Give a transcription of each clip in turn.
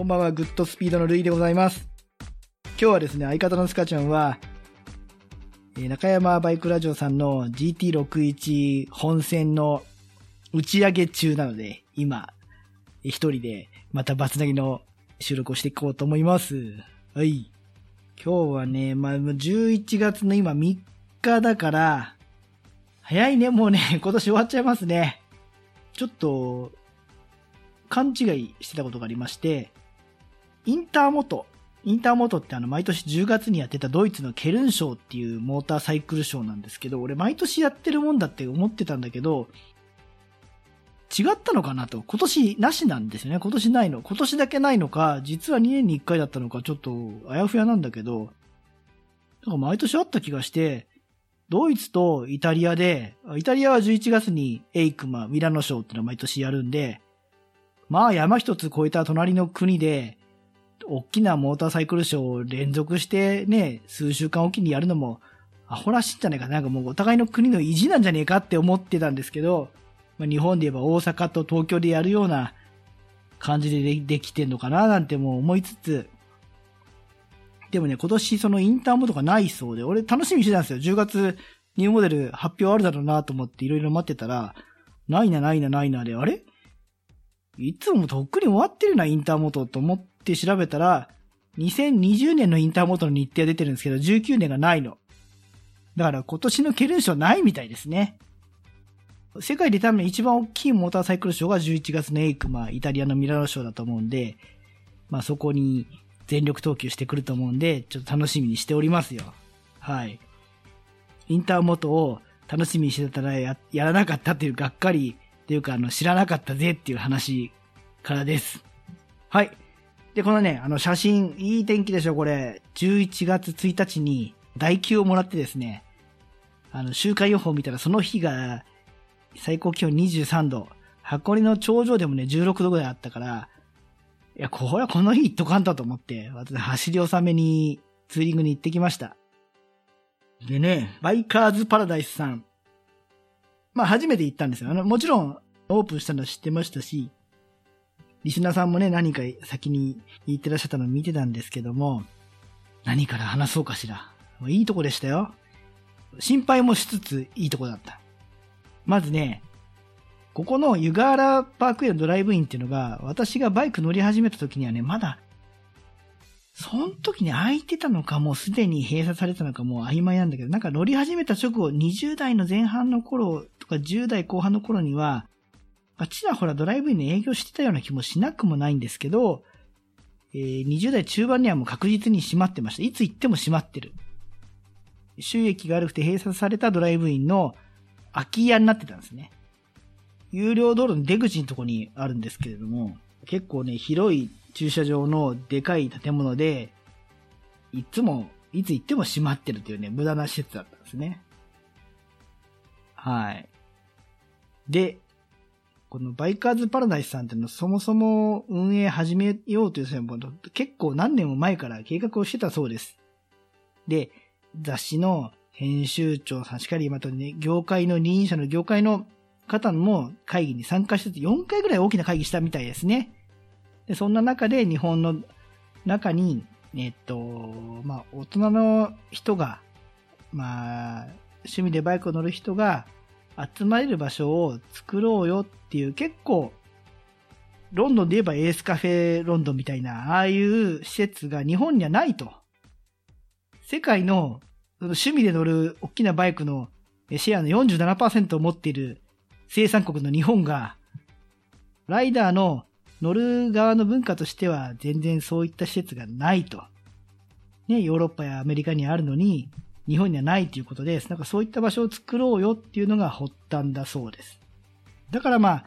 こんばんは、グッドスピードのルイでございます。今日はですね、相方のスカちゃんは、え中山バイクラジオさんの GT61 本戦の打ち上げ中なので、今、えー一人でまたバツナギの収録をしていこうと思います。はい。今日はね、まあ、もう11月の今3日だから、早いね、もうね、今年終わっちゃいますね。ちょっと、勘違いしてたことがありまして、インターモト。インターモトってあの、毎年10月にやってたドイツのケルンショーっていうモーターサイクルショーなんですけど、俺毎年やってるもんだって思ってたんだけど、違ったのかなと。今年なしなんですよね。今年ないの。今年だけないのか、実は2年に1回だったのか、ちょっとあやふやなんだけど、なんか毎年あった気がして、ドイツとイタリアで、イタリアは11月にエイクマ、ミラノショーってのを毎年やるんで、まあ山一つ越えた隣の国で、大きなモーターサイクルショーを連続してね、数週間おきにやるのも、アホらしいんじゃないかな。なんかもうお互いの国の意地なんじゃねえかって思ってたんですけど、まあ、日本で言えば大阪と東京でやるような感じでできてんのかななんてもう思いつつ、でもね、今年そのインターモとかないそうで、俺楽しみにしてたんですよ。10月ニューモデル発表あるだろうなと思っていろいろ待ってたら、ないなないなないなで、あれ？いつもとっくに終わってるな、インターモトと思っって調べたら、2020年のインターモートの日程が出てるんですけど、19年がないの。だから今年のケルンショーないみたいですね。世界で多分一番大きいモーターサイクルショーが11月のエイクマ、イタリアのミラノショーだと思うんで、まあそこに全力投球してくると思うんで、ちょっと楽しみにしておりますよ。はい。インターモートを楽しみにしてたらややらなかったっていうがっかりっていうか、あの、知らなかったぜっていう話からです。はい。で、このね、あの、写真、いい天気でしょ、これ。11月1日に、代休をもらってですね、あの、週間予報を見たら、その日が、最高気温23度。箱根の頂上でもね、16度ぐらいあったから、いや、これはこの日行っとかんとと思って、私、走り納めに、ツーリングに行ってきました。でね、バイカーズパラダイスさん。まあ、初めて行ったんですよ。あの、もちろん、オープンしたのは知ってましたし、リスナーさんもね、何か先に言ってらっしゃったのを見てたんですけども、何から話そうかしら。いいとこでしたよ。心配もしつつ、いいとこだった。まずね、ここの湯河原パークウェイのドライブインっていうのが、私がバイク乗り始めた時にはね、まだ、その時に空いてたのか、もうすでに閉鎖されたのか、もう曖昧なんだけど、なんか乗り始めた直後、20代の前半の頃とか10代後半の頃には、あちらほらドライブインに営業してたような気もしなくもないんですけど、えー20代中盤にはもう確実に閉まってました。いつ行っても閉まってる。収益が悪くて閉鎖されたドライブインの空き家になってたんですね。有料道路の出口のとこにあるんですけれども、結構ね、広い駐車場のでかい建物で、いつも、いつ行っても閉まってるというね、無駄な施設だったんですね。はい。で、このバイカーズパラダイスさんっていうのはそもそも運営始めようという際も結構何年も前から計画をしてたそうです。で、雑誌の編集長さんしかり、またね、業界の二人者の業界の方も会議に参加してて、4回ぐらい大きな会議したみたいですね。で、そんな中で日本の中に、えっと、まあ、大人の人が、まあ、趣味でバイクを乗る人が集まれる場所を作ろうよっていう結構、ロンドンで言えばエースカフェロンドンみたいな、ああいう施設が日本にはないと。世界のその趣味で乗る大きなバイクのシェアの47%を持っている生産国の日本が、ライダーの乗る側の文化としては全然そういった施設がないと。ね、ヨーロッパやアメリカにあるのに、日本にはないということで。なんかそういった場所を作ろうよっていうのが発端だそうです。だからまあ、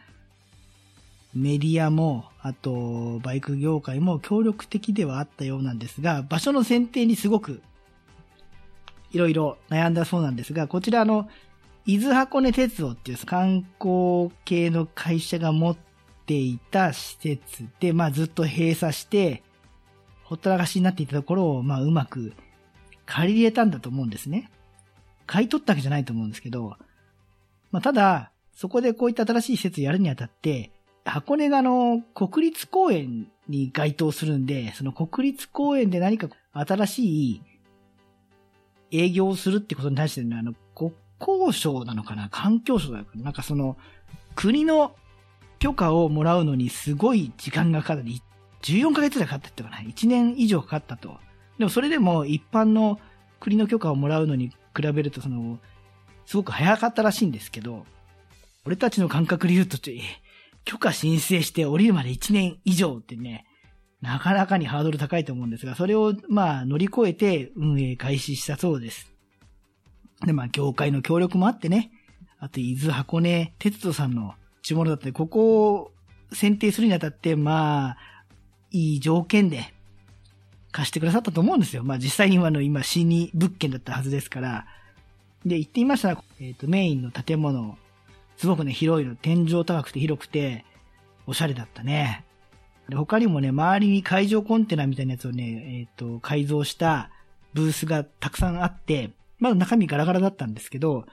メディアも、あと、バイク業界も協力的ではあったようなんですが、場所の選定にすごく、いろいろ悩んだそうなんですが、こちらの、伊豆箱根鉄道っていう観光系の会社が持っていた施設で、まあずっと閉鎖して、ほったらかしになっていたところを、まあうまく借り入れたんだと思うんですね。買い取ったわけじゃないと思うんですけど、まあただ、そこでこういった新しい施設やるにあたって、箱根があの、国立公園に該当するんで、その国立公園で何か新しい営業をするってことに対してね、あの、国交省なのかな環境省なのかななんかその、国の許可をもらうのにすごい時間がかかった。14ヶ月ぐらいかかったってかな ?1 年以上かかったと。でもそれでも一般の国の許可をもらうのに比べると、その、すごく早かったらしいんですけど、俺たちの感覚で言うと、許可申請して降りるまで1年以上ってね、なかなかにハードル高いと思うんですが、それをまあ乗り越えて運営開始したそうです。で、まあ業界の協力もあってね、あと伊豆箱根鉄道さんの地物だったり、ここを選定するにあたって、まあ、いい条件で貸してくださったと思うんですよ。まあ実際に今の今 C2 物件だったはずですから。で、行ってみましたら、えっ、ー、と、メインの建物、すごくね、広いの、天井高くて広くて、おしゃれだったね。で、他にもね、周りに海上コンテナみたいなやつをね、えっ、ー、と、改造したブースがたくさんあって、まだ中身ガラガラだったんですけど、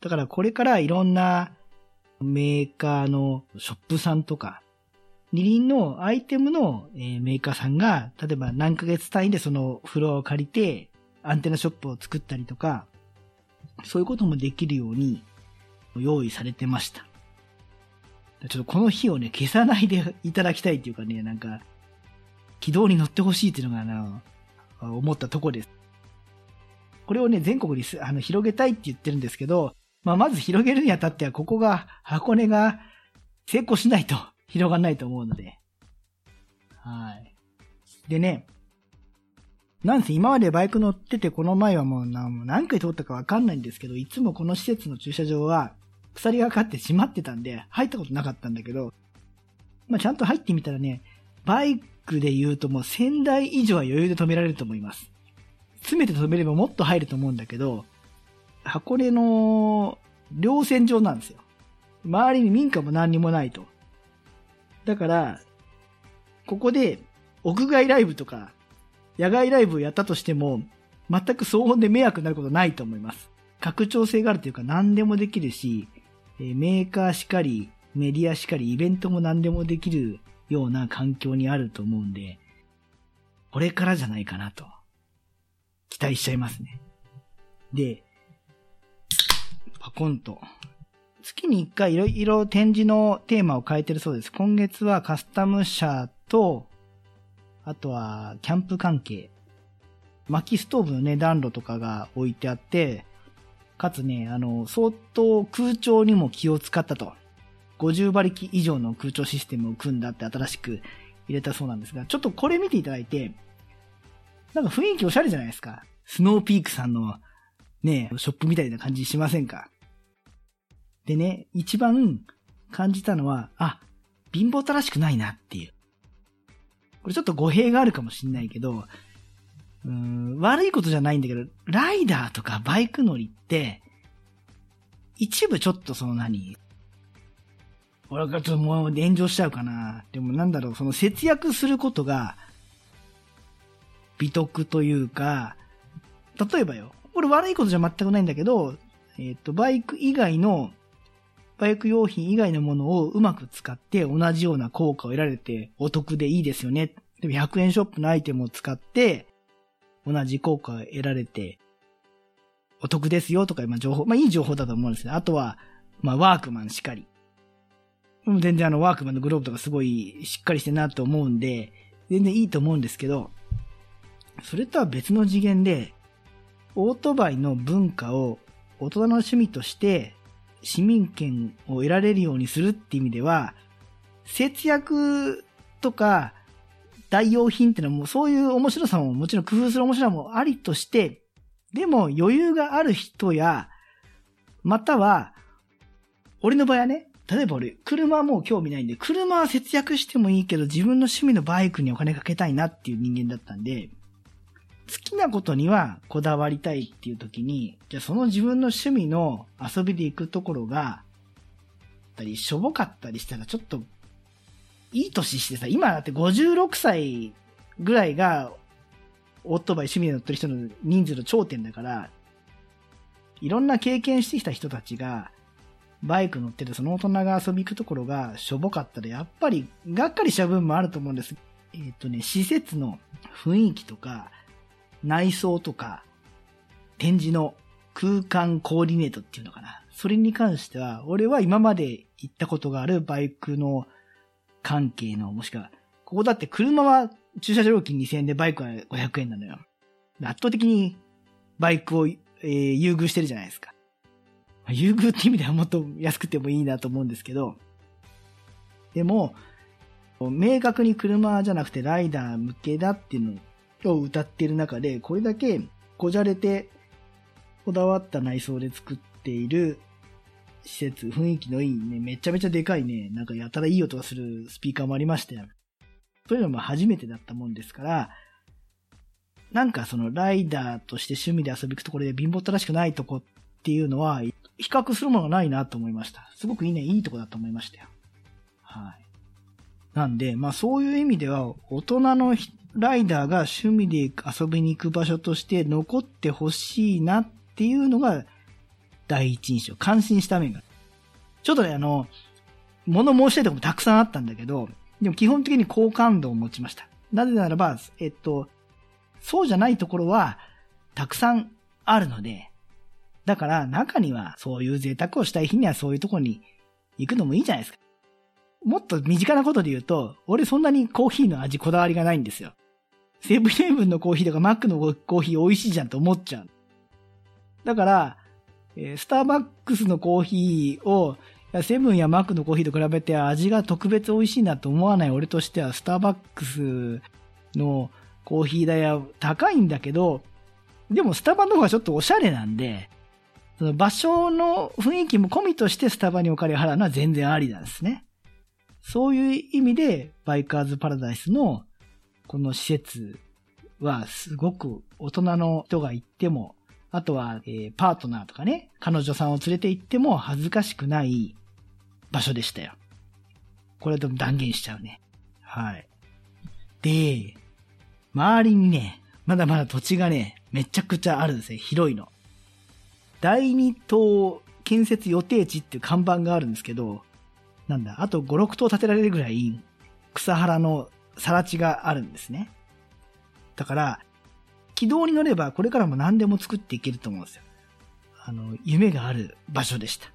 だからこれからいろんなメーカーのショップさんとか、二輪のアイテムのえメーカーさんが、例えば何ヶ月単位でそのフロアを借りて、アンテナショップを作ったりとか、そういうこともできるように用意されてました。ちょっとこの日をね、消さないでいただきたいっていうかね、なんか、軌道に乗ってほしいっていうのがな、思ったとこです。これをね、全国にあの広げたいって言ってるんですけど、まあ、まず広げるにあたっては、ここが、箱根が成功しないと広がらないと思うので。はい。でね、なんせ今までバイク乗ってて、この前はもう何回通ったかわかんないんですけど、いつもこの施設の駐車場は、鎖がかかって閉まってたんで、入ったことなかったんだけど、まあ、ちゃんと入ってみたらね、バイクで言うともう1000台以上は余裕で止められると思います。詰めて止めればもっと入ると思うんだけど、箱根の稜線上なんですよ。周りに民家も何にもないと。だから、ここで屋外ライブとか野外ライブをやったとしても、全く騒音で迷惑になることないと思います。拡張性があるというか何でもできるし、メーカーしかり、メディアしかり、イベントも何でもできるような環境にあると思うんで、これからじゃないかなと、期待しちゃいますね。で、パコンと。月に一回いろいろ展示のテーマを変えてるそうです。今月はカスタム車と、あとは、キャンプ関係。薪ストーブのね、暖炉とかが置いてあって、かつね、あの、相当空調にも気を使ったと。50馬力以上の空調システムを組んだって新しく入れたそうなんですが、ちょっとこれ見ていただいて、なんか雰囲気おしゃれじゃないですか。スノーピークさんのね、ショップみたいな感じしませんか？でね、一番感じたのは、あ、貧乏たらしくないなっていう。これちょっと語弊があるかもしんないけど、うん、悪いことじゃないんだけど、ライダーとかバイク乗りって、一部ちょっとその何俺がちょっともう炎上しちゃうかな。でもなんだろう、その節約することが、美徳というか、例えばよ、これ悪いことじゃ全くないんだけど、えっ、ー、と、バイク以外の、バイク用品以外のものをうまく使って同じような効果を得られてお得でいいですよね。でも100円ショップのアイテムを使って同じ効果を得られてお得ですよとか、まあ情報、まあいい情報だと思うんですね。あとは、まあワークマンしかり。全然あのワークマンのグローブとかすごいしっかりしてるなと思うんで、全然いいと思うんですけど、それとは別の次元で、オートバイの文化を大人の趣味として市民権を得られるようにするって意味では、節約とか代用品ってのはもうそういう面白さももちろん工夫する面白さもありとして、でも余裕がある人や、または、俺の場合はね、例えば俺、車はもう興味ないんで、車は節約してもいいけど自分の趣味のバイクにお金かけたいなっていう人間だったんで、好きなことにはこだわりたいっていう時に、じゃあその自分の趣味の遊びで行くところが、たり、しょぼかったりしたらちょっと、いい年してさ、今だって56歳ぐらいが、オートバイ趣味で乗ってる人の人数の頂点だから、いろんな経験してきた人たちが、バイク乗っててその大人が遊び行くところがしょぼかったら、やっぱりがっかりした部分もあると思うんです。えっ、ー、とね、施設の雰囲気とか、内装とか、展示の空間コーディネートっていうのかな。それに関しては、俺は今まで行ったことがあるバイクの関係の、もしくは、ここだって車は駐車場料金2000円でバイクは500円なのよ。圧倒的にバイクを、えー、優遇してるじゃないですか。優遇って意味ではもっと安くてもいいなと思うんですけど、でも、明確に車じゃなくてライダー向けだっていうのを歌ってる中で、これだけこじゃれてこだわった内装で作っている施設、雰囲気のいいね、めちゃめちゃでかいね、なんかやたらいい音がするスピーカーもありまして、そういうのも初めてだったもんですから、なんかそのライダーとして趣味で遊び行くところで貧乏たらしくないとこっていうのは、比較するものがないなと思いました。すごくいいね、いいとこだと思いましたよ。はい。なんで、まあそういう意味では、大人のライダーが趣味で遊びに行く場所として残ってほしいなっていうのが第一印象。感心した面が。ちょっとね、あの、物申したいとこもたくさんあったんだけど、でも基本的に好感度を持ちました。なぜならば、えっと、そうじゃないところはたくさんあるので、だから中にはそういう贅沢をしたい日にはそういうとこに行くのもいいじゃないですか。もっと身近なことで言うと、俺そんなにコーヒーの味こだわりがないんですよ。セブンイレブンのコーヒーとかマックのコーヒー美味しいじゃんと思っちゃう。だから、えスターバックスのコーヒーを、セブンやマックのコーヒーと比べて味が特別美味しいなと思わない俺としては、スターバックスのコーヒー代は高いんだけど、でもスタバの方がちょっとおしゃれなんで、その場所の雰囲気も込みとしてスタバにお金を払うのは全然ありなんですね。そういう意味で、バイカーズパラダイスのこの施設はすごく大人の人が行っても、あとは、え、パートナーとかね、彼女さんを連れて行っても恥ずかしくない場所でしたよ。これでも断言しちゃうね。はい。で、周りにね、まだまだ土地がね、めちゃくちゃあるんですね。広いの。第二島建設予定地っていう看板があるんですけど、なんだ、あと5、6棟建てられるぐらい草原の更地があるんですね。だから、軌道に乗ればこれからも何でも作っていけると思うんですよ。あの、夢がある場所でした。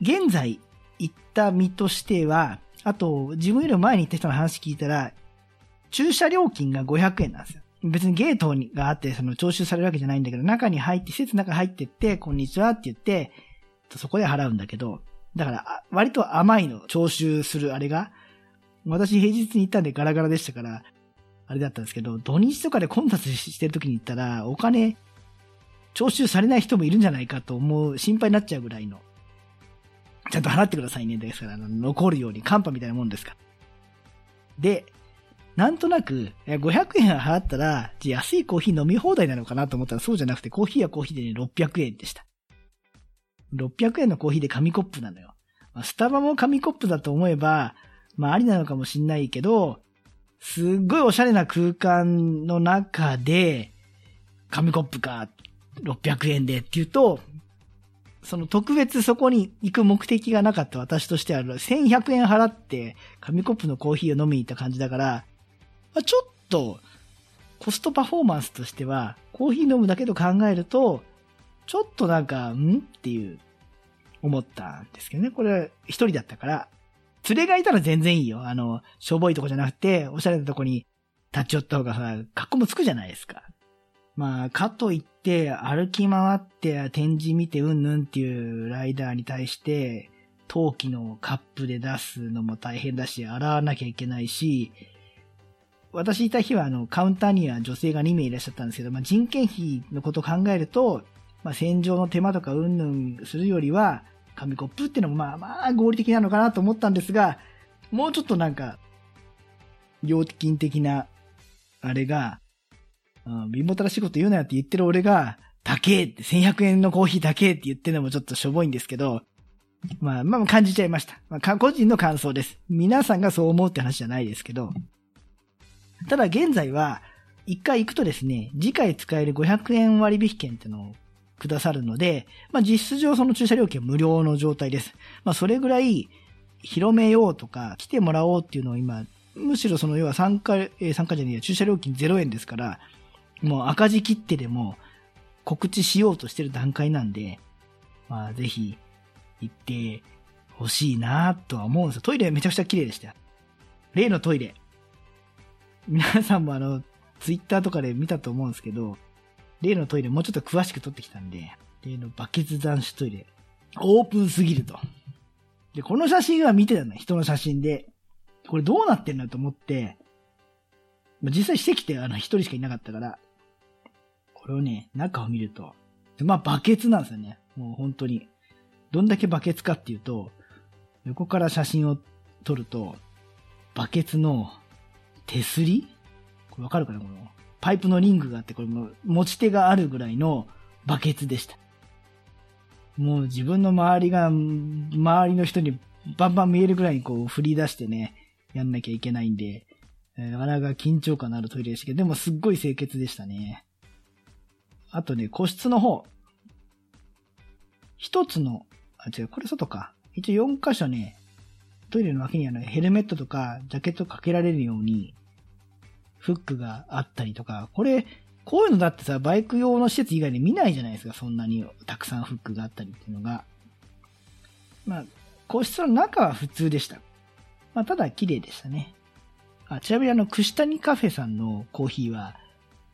現在行った身としては、あと、自分より前に行った人の話聞いたら、駐車料金が500円なんですよ。別にゲートがあって、その徴収されるわけじゃないんだけど、中に入って、施設の中入ってって、こんにちはって言って、そこで払うんだけど、だから、割と甘いの、徴収するあれが。私平日に行ったんでガラガラでしたから、あれだったんですけど、土日とかで混雑してる時に行ったら、お金、徴収されない人もいるんじゃないかと思う、心配になっちゃうぐらいの。ちゃんと払ってくださいね。ですから、残るように、カンパみたいなもんですから。で、なんとなく、500円払ったら、安いコーヒー飲み放題なのかなと思ったらそうじゃなくて、コーヒーはコーヒーでね、600円でした。600円のコーヒーで紙コップなのよ。ま、スタバも紙コップだと思えば、まあありなのかもしんないけど、すっごいおしゃれな空間の中で、紙コップか、600円でって言うと、その特別そこに行く目的がなかった私としては、1100円払って紙コップのコーヒーを飲みに行った感じだから、まあ、ちょっと、コストパフォーマンスとしては、コーヒー飲むだけと考えると、ちょっとなんか、ん？っていう、思ったんですけどね。これ、一人だったから、連れがいたら全然いいよ。あの、しょぼいとこじゃなくて、おしゃれなとこに立ち寄った方がさ、格好もつくじゃないですか。まあ、かといって、歩き回って展示見てうんぬんっていうライダーに対して、陶器のカップで出すのも大変だし、洗わなきゃいけないし、私いた日はあの、カウンターには女性が2名いらっしゃったんですけど、まあ、人件費のことを考えると、まあ、洗浄の手間とかうんぬんするよりは、紙コップっていうのもまあまあ合理的なのかなと思ったんですが、もうちょっとなんか、料金的な、あれが、うん、貧乏たらしいこと言うなよって言ってる俺が、高えって、1100円のコーヒー高えって言ってるのもちょっとしょぼいんですけど、まあ、まあ感じちゃいました。まあ、個人の感想です。皆さんがそう思うって話じゃないですけど、ただ現在は、一回行くとですね、次回使える500円割引券ってのをくださるので、まあ実質上その駐車料金は無料の状態です。まあそれぐらい広めようとか来てもらおうっていうのを今、むしろその要は参加、え、参加じゃねえや、駐車料金0円ですから、もう赤字切ってでも告知しようとしてる段階なんで、まあぜひ行ってほしいなとは思うんですよ。トイレめちゃくちゃ綺麗でした例のトイレ。皆さんもあの、ツイッターとかで見たと思うんですけど、例のトイレもうちょっと詳しく撮ってきたんで、例のバケツ男子トイレ、オープンすぎると。で、この写真は見てたの人の写真で。これどうなってんだと思って、実際してきてあの一人しかいなかったから、これをね、中を見ると、まあバケツなんですよね。もう本当に。どんだけバケツかっていうと、横から写真を撮ると、バケツの手すり？これわかるかなこの？パイプのリングがあって、これも持ち手があるぐらいのバケツでした。もう自分の周りが、周りの人にバンバン見えるぐらいにこう振り出してね、やんなきゃいけないんで、なかなか緊張感のあるトイレでしたけど、でもすっごい清潔でしたね。あとね、個室の方。一つの、あ、違う、これ外か。一応4箇所ね、トイレの脇にあのヘルメットとかジャケットかけられるように、フックがあったりとか、これ、こういうのだってさ、バイク用の施設以外で見ないじゃないですか、そんなにたくさんフックがあったりっていうのが。まあ、個室の中は普通でした。まあ、ただ綺麗でしたね。あ、ちなみにあの、串谷カフェさんのコーヒーは、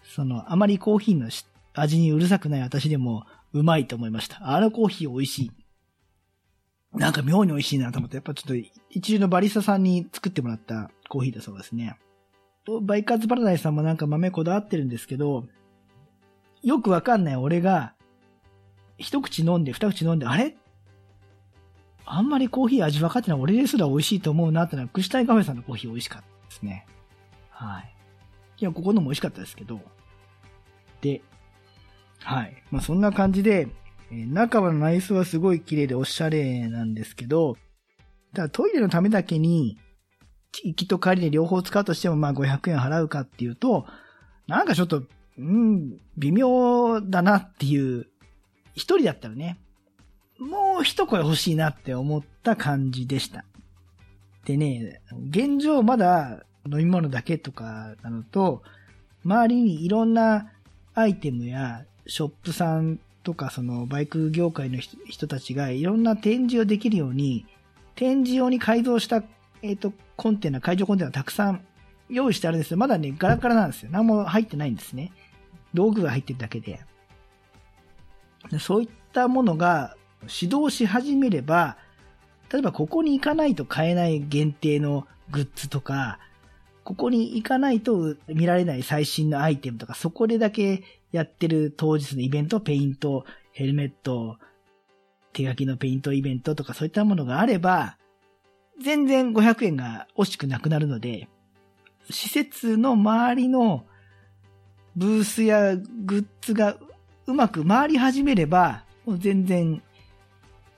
その、あまりコーヒーの味にうるさくない私でもうまいと思いました。あのコーヒー美味しい。なんか妙に美味しいなと思って、やっぱちょっと一流のバリスタさんに作ってもらったコーヒーだそうですね。バイカーズパラダイスさんもなんか豆こだわってるんですけど、よくわかんない俺が、一口飲んで二口飲んで、あれ？あんまりコーヒー味分かってない俺ですら美味しいと思うなってのは、串谷カフェさんのコーヒー美味しかったですね。はい。いや、ここのも美味しかったですけど。で、はい。まあ、そんな感じで、えー、中の内装はすごい綺麗でおしゃれなんですけど、ただトイレのためだけに、行きと帰りで両方使うとしても、まあ500円払うかっていうと、なんかちょっと、うん、微妙だなっていう、一人だったらね、もう一声欲しいなって思った感じでした。でね、現状まだ飲み物だけとかなのと、周りにいろんなアイテムやショップさんとかそのバイク業界の人たちがいろんな展示をできるように、展示用に改造したえっ、ー、と、コンテナ、会場コンテナたくさん用意してあるんですよ。まだね、ガラガラなんですよ。何も入ってないんですね。道具が入ってるだけで。そういったものが指導し始めれば、例えばここに行かないと買えない限定のグッズとか、ここに行かないと見られない最新のアイテムとか、そこでだけやってる当日のイベント、ペイント、ヘルメット、手書きのペイントイベントとかそういったものがあれば、全然500円が惜しくなくなるので、施設の周りのブースやグッズがうまく回り始めれば、全然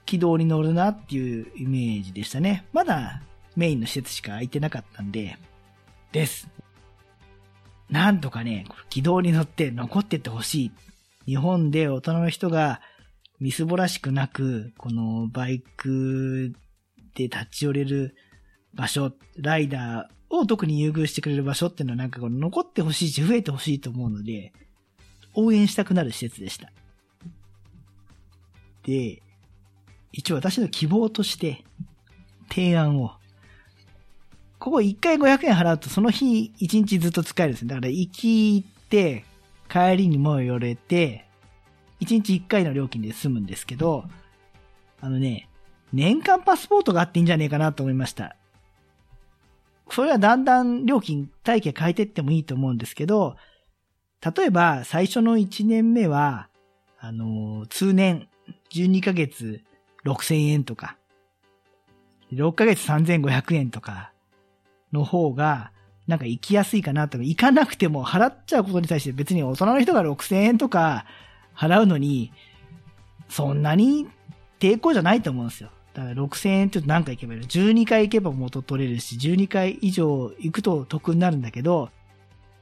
軌道に乗るなっていうイメージでしたね。まだメインの施設しか空いてなかったんで、です。なんとかね、軌道に乗って残ってってほしい。日本で大人の人がみすぼらしくなく、このバイクで立ち寄れる場所、ライダーを特に優遇してくれる場所っていうのはなんかこの残ってほしいし増えてほしいと思うので、応援したくなる施設でした。で、一応私の希望として提案を、ここ1回500円払うとその日1日ずっと使えるんですね。だから行き行って帰りにも寄れて、1日1回の料金で済むんですけど、あのね、年間パスポートがあっていいんじゃねえかなと思いました。それはだんだん料金体系変えてってもいいと思うんですけど、例えば最初の1年目は、あの、通年12ヶ月6000円とか、6ヶ月3500円とかの方が、なんか行きやすいかなとか、行かなくても払っちゃうことに対して別に大人の人が6000円とか払うのに、そんなに抵抗じゃないと思うんですよ。だから6000円って言うと何回行けばいいの ?12 回行けば元取れるし、12回以上行くと得になるんだけど、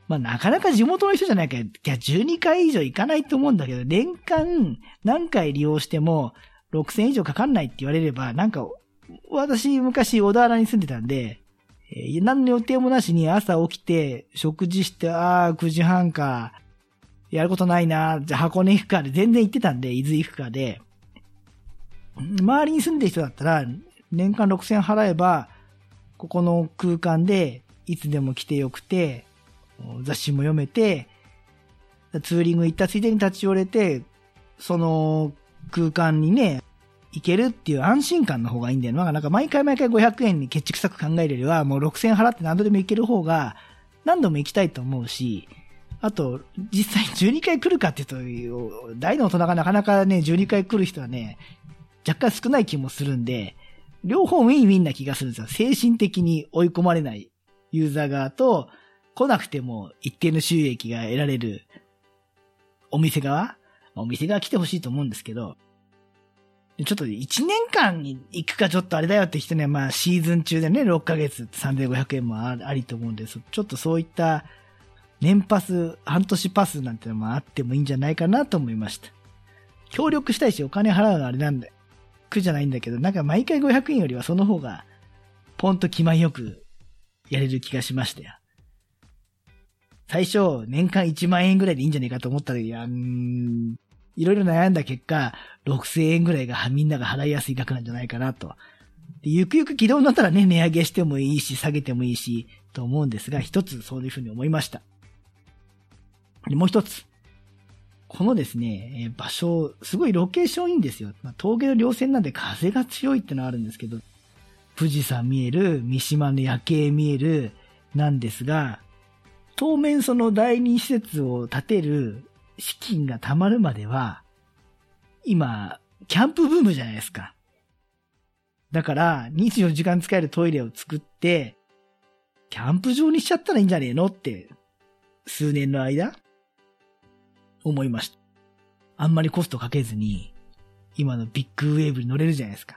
まあなかなか地元の人じゃないから、いや12回以上行かないと思うんだけど、年間何回利用しても6000円以上かかんないって言われれば、なんか、私昔小田原に住んでたんで、え、何の予定もなしに朝起きて、食事して、ああ、9時半か、やることないな、じゃあ箱根行くかで全然行ってたんで、伊豆行くかで、周りに住んでる人だったら、年間6000払えば、ここの空間でいつでも来てよくて、雑誌も読めて、ツーリング行ったついでに立ち寄れて、その空間にね、行けるっていう安心感の方がいいんだよな。なんか毎回毎回500円に決着策考えるよりは、もう6000円払って何度でも行ける方が、何度も行きたいと思うし、あと、実際12回来るかっていうと、大の大人がなかなかね、12回来る人はね、若干少ない気もするんで、両方ウィンウィンな気がするんですよ。精神的に追い込まれないユーザー側と、来なくても一定の収益が得られるお店側お店側来てほしいと思うんですけど、ちょっと1年間に行くかちょっとあれだよって人にはまあシーズン中でね、6ヶ月3500円もありと思うんです。ちょっとそういった年パス、半年パスなんてのもあってもいいんじゃないかなと思いました。協力したいしお金払うのあれなんで、苦じゃないんだけど、なんか毎回500円よりはその方が、ポンと気前よくやれる気がしましたよ。最初、年間1万円ぐらいでいいんじゃねえかと思ったら、いや、ん、いろいろ悩んだ結果、6000円ぐらいがみんなが払いやすい額なんじゃないかなと。でゆくゆく軌道になったらね、値上げしてもいいし、下げてもいいし、と思うんですが、一つそういうふうに思いました。もう一つ。このですね、え場所、すごいロケーションいいんですよ。まあ、峠の稜線なんで風が強いってのはあるんですけど、富士山見える、三島の夜景見える、なんですが、当面その第二施設を建てる資金が貯まるまでは、今、キャンプブームじゃないですか。だから、24時間使えるトイレを作って、キャンプ場にしちゃったらいいんじゃねえのって、数年の間、思いました。あんまりコストかけずに、今のビッグウェーブに乗れるじゃないですか。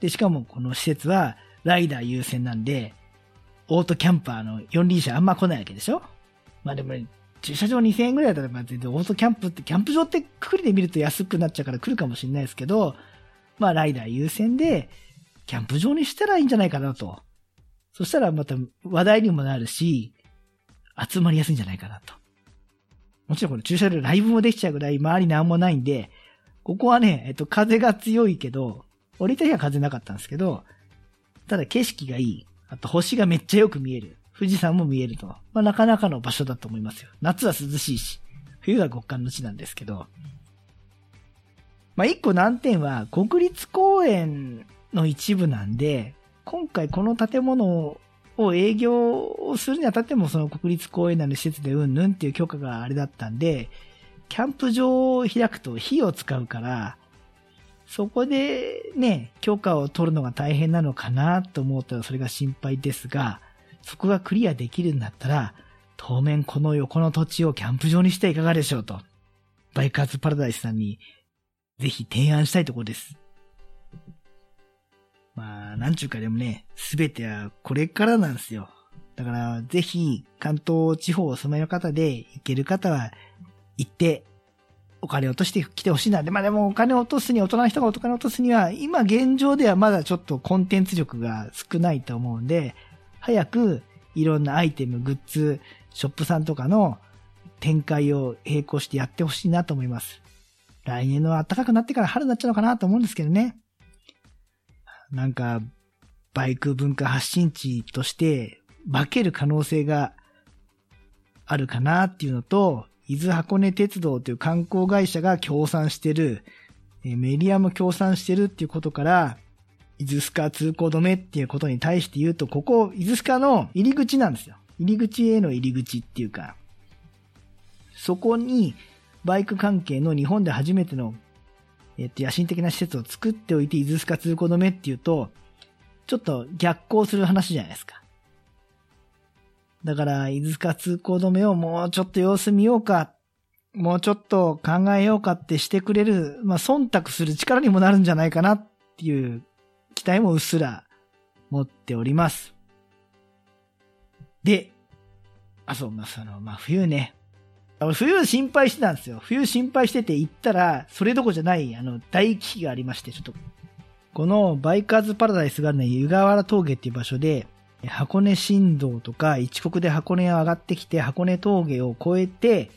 で、しかもこの施設は、ライダー優先なんで、オートキャンパーの四輪車あんま来ないわけでしょまあでも、ね、駐車場2000円ぐらいだったら、全然オートキャンプって、キャンプ場ってくくりで見ると安くなっちゃうから来るかもしれないですけど、まあライダー優先で、キャンプ場にしたらいいんじゃないかなと。そしたらまた話題にもなるし、集まりやすいんじゃないかなと。もちろんこの駐車場でライブもできちゃうぐらい周りなんもないんで、ここはね、えっと、風が強いけど、降りた日は風なかったんですけど、ただ景色がいい。あと星がめっちゃよく見える。富士山も見えると。まあ、なかなかの場所だと思いますよ。夏は涼しいし、冬は極寒の地なんですけど。まあ、一個難点は、国立公園の一部なんで、今回この建物を営業をするにあたってもその国立公園内の施設でうんぬんっていう許可があれだったんで、キャンプ場を開くと火を使うから、そこでね、許可を取るのが大変なのかなと思ったらそれが心配ですが、そこがクリアできるんだったら、当面この横の土地をキャンプ場にしてはいかがでしょうと、バイカーズパラダイスさんにぜひ提案したいところです。まあ、なんちゅうかでもね、すべてはこれからなんですよ。だから、ぜひ、関東地方お住まいの方で行ける方は、行って、お金落としてきてほしいな。で、まあでもお金落とすに、大人の人がお金落とすには、今現状ではまだちょっとコンテンツ力が少ないと思うんで、早くいろんなアイテム、グッズ、ショップさんとかの展開を並行してやってほしいなと思います。来年の暖かくなってから春になっちゃうのかなと思うんですけどね。なんか、バイク文化発信地として化ける可能性があるかなっていうのと、伊豆箱根鉄道という観光会社が協賛してる、メディアも協賛してるっていうことから、伊豆スカ通行止めっていうことに対して言うと、ここ、伊豆スカの入り口なんですよ。入り口への入り口っていうか、そこにバイク関係の日本で初めてのえっと、野心的な施設を作っておいて、伊豆スカ通行止めっていうと、ちょっと逆行する話じゃないですか。だから、伊豆スカ通行止めをもうちょっと様子見ようか、もうちょっと考えようかってしてくれる、まあ、忖度する力にもなるんじゃないかなっていう期待もうっすら持っております。で、あ、そう、まあ、その、まあ、冬ね。冬心配してたんですよ。冬心配してて行ったら、それどこじゃない、あの、大危機がありまして、ちょっと、このバイカーズパラダイスがあるのは湯河原峠っていう場所で、箱根新道とか、一国で箱根を上がってきて、箱根峠を越えて、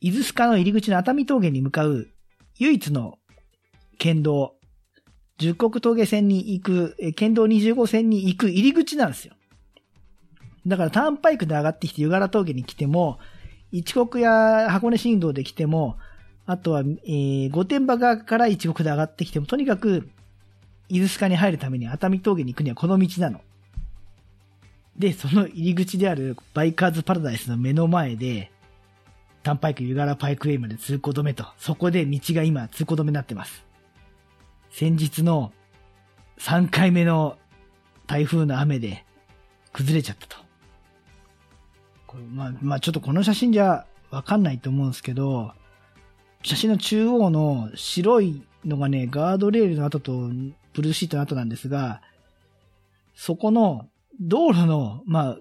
伊豆スカの入り口の熱海峠に向かう唯一の県道、十国峠線に行く、県道25線に行く入り口なんですよ。だからターンパイクで上がってきて湯柄峠に来ても、一国や箱根新道で来ても、あとは、えー、御殿場側から一国で上がってきても、とにかく、伊豆スカに入るために熱海峠に行くにはこの道なの。で、その入り口であるバイカーズパラダイスの目の前で、タンパイク湯柄パイクウェイまで通行止めと、そこで道が今通行止めになってます。先日の3回目の台風の雨で崩れちゃったと。これまあ、まあちょっとこの写真じゃわかんないと思うんですけど、写真の中央の白いのがね、ガードレールの跡とブルーシートの跡なんですが、そこの道路の、まあ、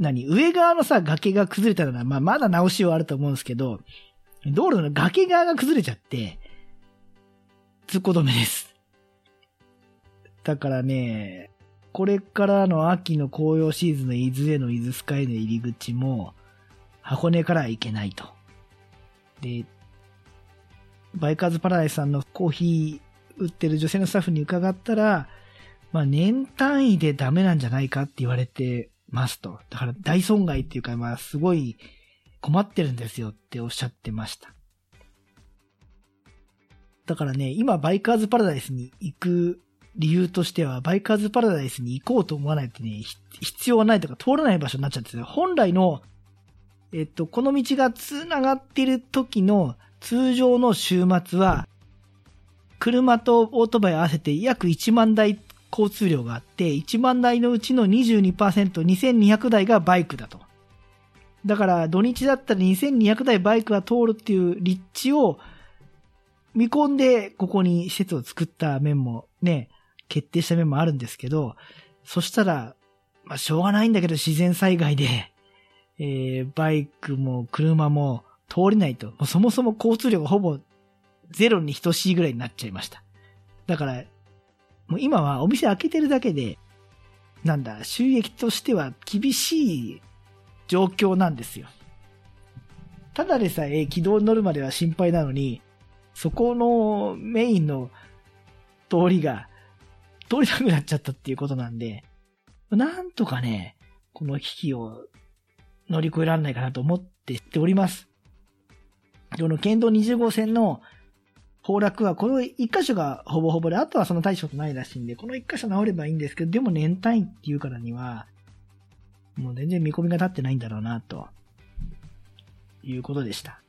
何上側のさ、崖が崩れたら、まあ、まだ直しはあると思うんですけど、道路の崖側が崩れちゃって、通行止めです。だからね、これからの秋の紅葉シーズンの伊豆への伊豆スカイの入り口も、箱根から行けないと。で、バイカーズパラダイスさんのコーヒー売ってる女性のスタッフに伺ったら、まあ年単位でダメなんじゃないかって言われてますと。だから大損害っていうか、まあすごい困ってるんですよっておっしゃってました。だからね、今バイカーズパラダイスに行く理由としては、バイカーズパラダイスに行こうと思わないとね、必要はないとか通らない場所になっちゃってる本来の、えっと、この道が繋がってる時の通常の週末は、車とオートバイ合わせて約1万台交通量があって、1万台のうちの22%、2200台がバイクだと。だから土日だったら2200台バイクが通るっていう立地を見込んでここに施設を作った面もね、決定した面もあるんですけど、そしたら、まあしょうがないんだけど自然災害で、えー、バイクも車も通れないと。もうそもそも交通量がほぼゼロに等しいぐらいになっちゃいました。だから、もう今はお店開けてるだけで、なんだ、収益としては厳しい状況なんですよ。ただでさえ軌道に乗るまでは心配なのに、そこのメインの通りが通りなくなっちゃったっていうことなんで、なんとかね、この危機を乗り越えられないかなと思ってっております。この県道20号線の崩落は、この一箇所がほぼほぼで、あとはその対処とないらしいんで、この一箇所治ればいいんですけど、でも年単位っていうからには、もう全然見込みが立ってないんだろうな、ということでした。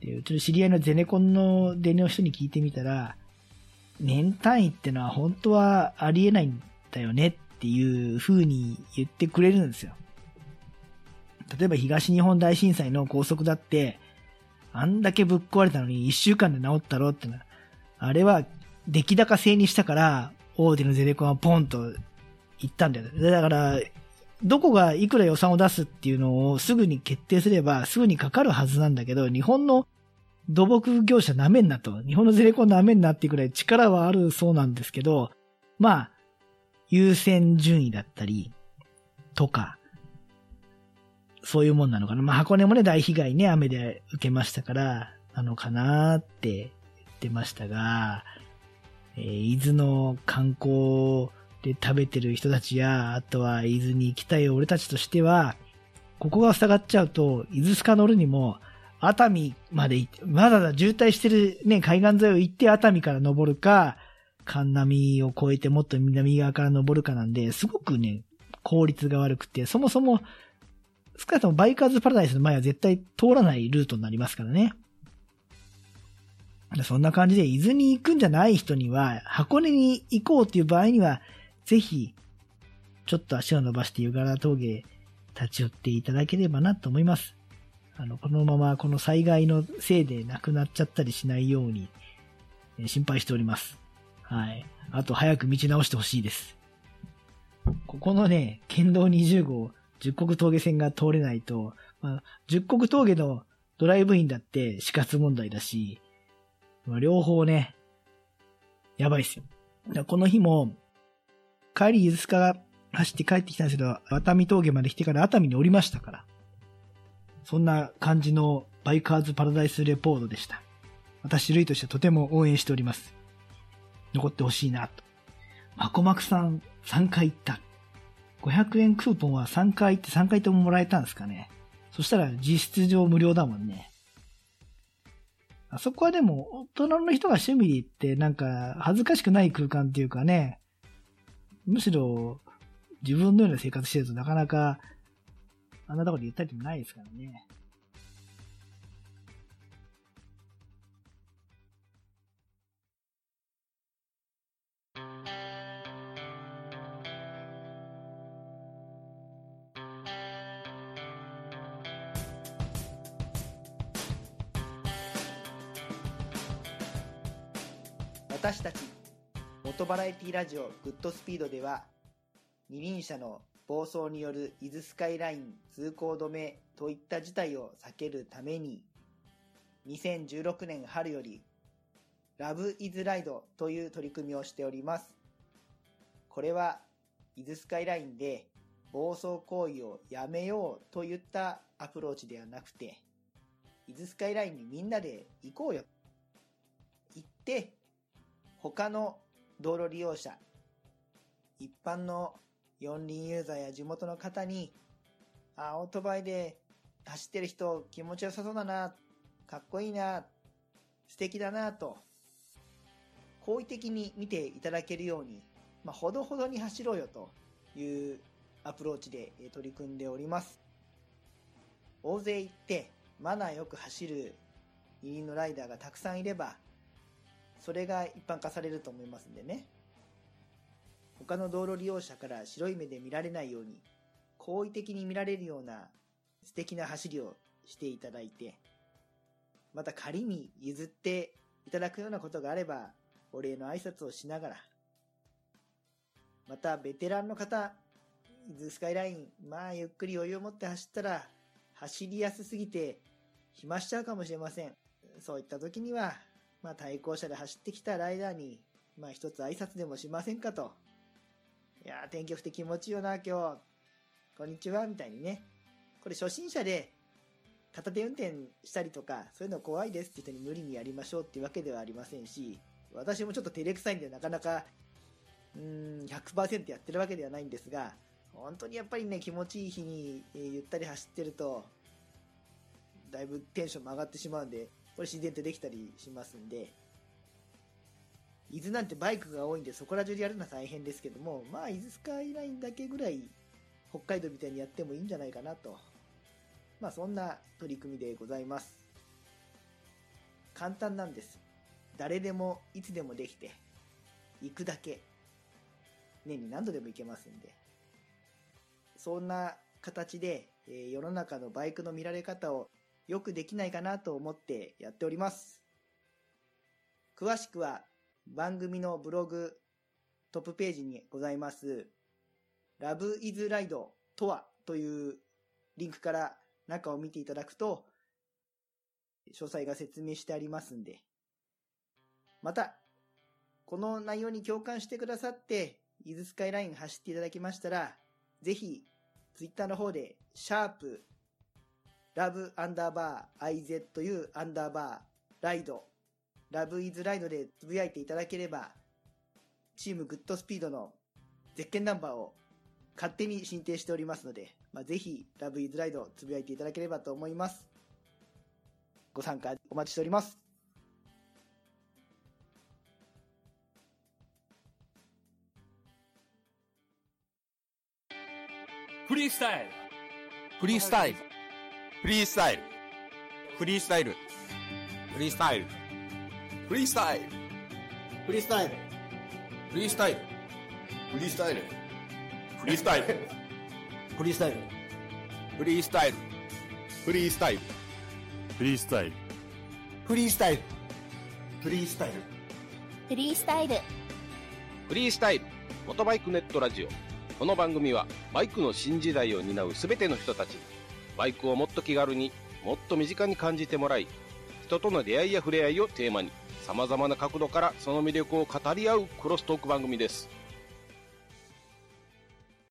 で、うちの知り合いのゼネコンのデネの人に聞いてみたら、年単位ってのは本当はありえないんだよねっていう風に言ってくれるんですよ。例えば東日本大震災の高速だって、あんだけぶっ壊れたのに一週間で治ったろってな。あれは出来高制にしたから、大手のゼネコンはポンと言ったんだよ。だから、どこがいくら予算を出すっていうのをすぐに決定すればすぐにかかるはずなんだけど、日本の土木業者なめんなと。日本のゼネコンなめんなってくらい力はあるそうなんですけど、まあ、優先順位だったり、とか、そういうもんなのかな。まあ、箱根もね、大被害ね、雨で受けましたから、なのかなって言ってましたが、えー、伊豆の観光で食べてる人たちや、あとは伊豆に行きたい俺たちとしては、ここが塞がっちゃうと、伊豆スカ乗るにも、熱海まで行って、まだだ渋滞してるね、海岸沿いを行って熱海から登るか、神波を越えてもっと南側から登るかなんで、すごくね、効率が悪くて、そもそも少なくともバイカーズパラダイスの前は絶対通らないルートになりますからね。そんな感じで、伊豆に行くんじゃない人には、箱根に行こうっていう場合には、ぜひ、ちょっと足を伸ばして湯柄峠立ち寄っていただければなと思います。あの、このままこの災害のせいで亡くなっちゃったりしないように、え心配しております。はい。あと早く道直してほしいです。ここのね、県道20号、十国峠線が通れないと、まあ、十国峠のドライブインだって死活問題だし、まあ、両方ね、やばいっすよ。この日も、帰り、ゆずすかが走って帰ってきたんですけど、熱海峠まで来てから熱海に降りましたから。そんな感じのバイカーズパラダイスレポートでした。私、類としてとても応援しております。残ってほしいなと。まこまくさん3回行った。500円クーポンは3回行って3回とももらえたんですかね。そしたら実質上無料だもんね。あそこはでも、大人の人が趣味で行って、なんか、恥ずかしくない空間っていうかね、むしろ、自分のような生活してるとなかなか、あんなとこで言ったりもないですからね。私たち元バラエティラジオグッドスピードでは二輪車の暴走による伊豆スカイライン通行止めといった事態を避けるために2016年春よりラブイズライドという取り組みをしております。これは伊豆スカイラインで暴走行為をやめようといったアプローチではなくて伊豆スカイラインにみんなで行こうよ。行って他の道路利用者、一般の四輪ユーザーや地元の方に、あ、オートバイで走ってる人気持ちよさそうだな、かっこいいな、素敵だなと、好意的に見ていただけるように、まあ、ほどほどに走ろうよというアプローチで取り組んでおります。大勢行ってマナーよく走る二輪のライダーがたくさんいれば、それが一般化されると思いますんでね。他の道路利用者から白い目で見られないように、好意的に見られるような素敵な走りをしていただいて、また仮に譲っていただくようなことがあれば、お礼の挨拶をしながら、またベテランの方、伊豆スカイライン、まあゆっくり余裕を持って走ったら、走りやすすぎて暇しちゃうかもしれません。そういった時には、まあ対向車で走ってきたライダーに、まあ一つ挨拶でもしませんかと。やー天気良くて気持ちいいよな、今日。こんにちは、みたいにね。これ初心者で片手運転したりとか、そういうの怖いですって人に無理にやりましょうっていうわけではありませんし、私もちょっと照れくさいんでなかなか、うーん、100%やってるわけではないんですが、本当にやっぱりね、気持ちいい日に、え、ゆったり走ってると、だいぶテンションも上がってしまうんで、これ自然とできたりしますんで、伊豆なんてバイクが多いんでそこら中でやるのは大変ですけども、まあ伊豆スカイラインだけぐらい北海道みたいにやってもいいんじゃないかなと。まあそんな取り組みでございます。簡単なんです。誰でもいつでもできて、行くだけ。年に何度でも行けますんで。そんな形で、えー、世の中のバイクの見られ方をよくできないかなと思ってやっております。詳しくは番組のブログトップページにございます Love is Ride とはというリンクから中を見ていただくと詳細が説明してありますんで。またこの内容に共感してくださって伊豆スカイライン走っていただきましたらぜひツイッターの方でシャープラブアンダーバー IZU アンダーバーライドラブイズライドでつぶやいていただければチームグッドスピードの絶景ナンバーを勝手に申請しておりますので、まあ、ぜひラブイズライドつぶやいていただければと思いますご参加お待ちしておりますフリースタイルフリースタイルフリースタイル。フリースタイル。フリースタイル。フリースタイル。フリースタイル。フリースタイル。フリースタイル。フリースタイル。フリースタイル。フリースタイル。フリースタイル。フリースタイル。フリースタイル。フリースタイル。フリースタイル。フリースタイル。モトバイクネットラジオ。この番組はバイクの新時代を担う全ての人たちにバイクをもっと気軽にもっと身近に感じてもらい人との出会いや触れ合いをテーマに様々な角度からその魅力を語り合うクロストーク番組です。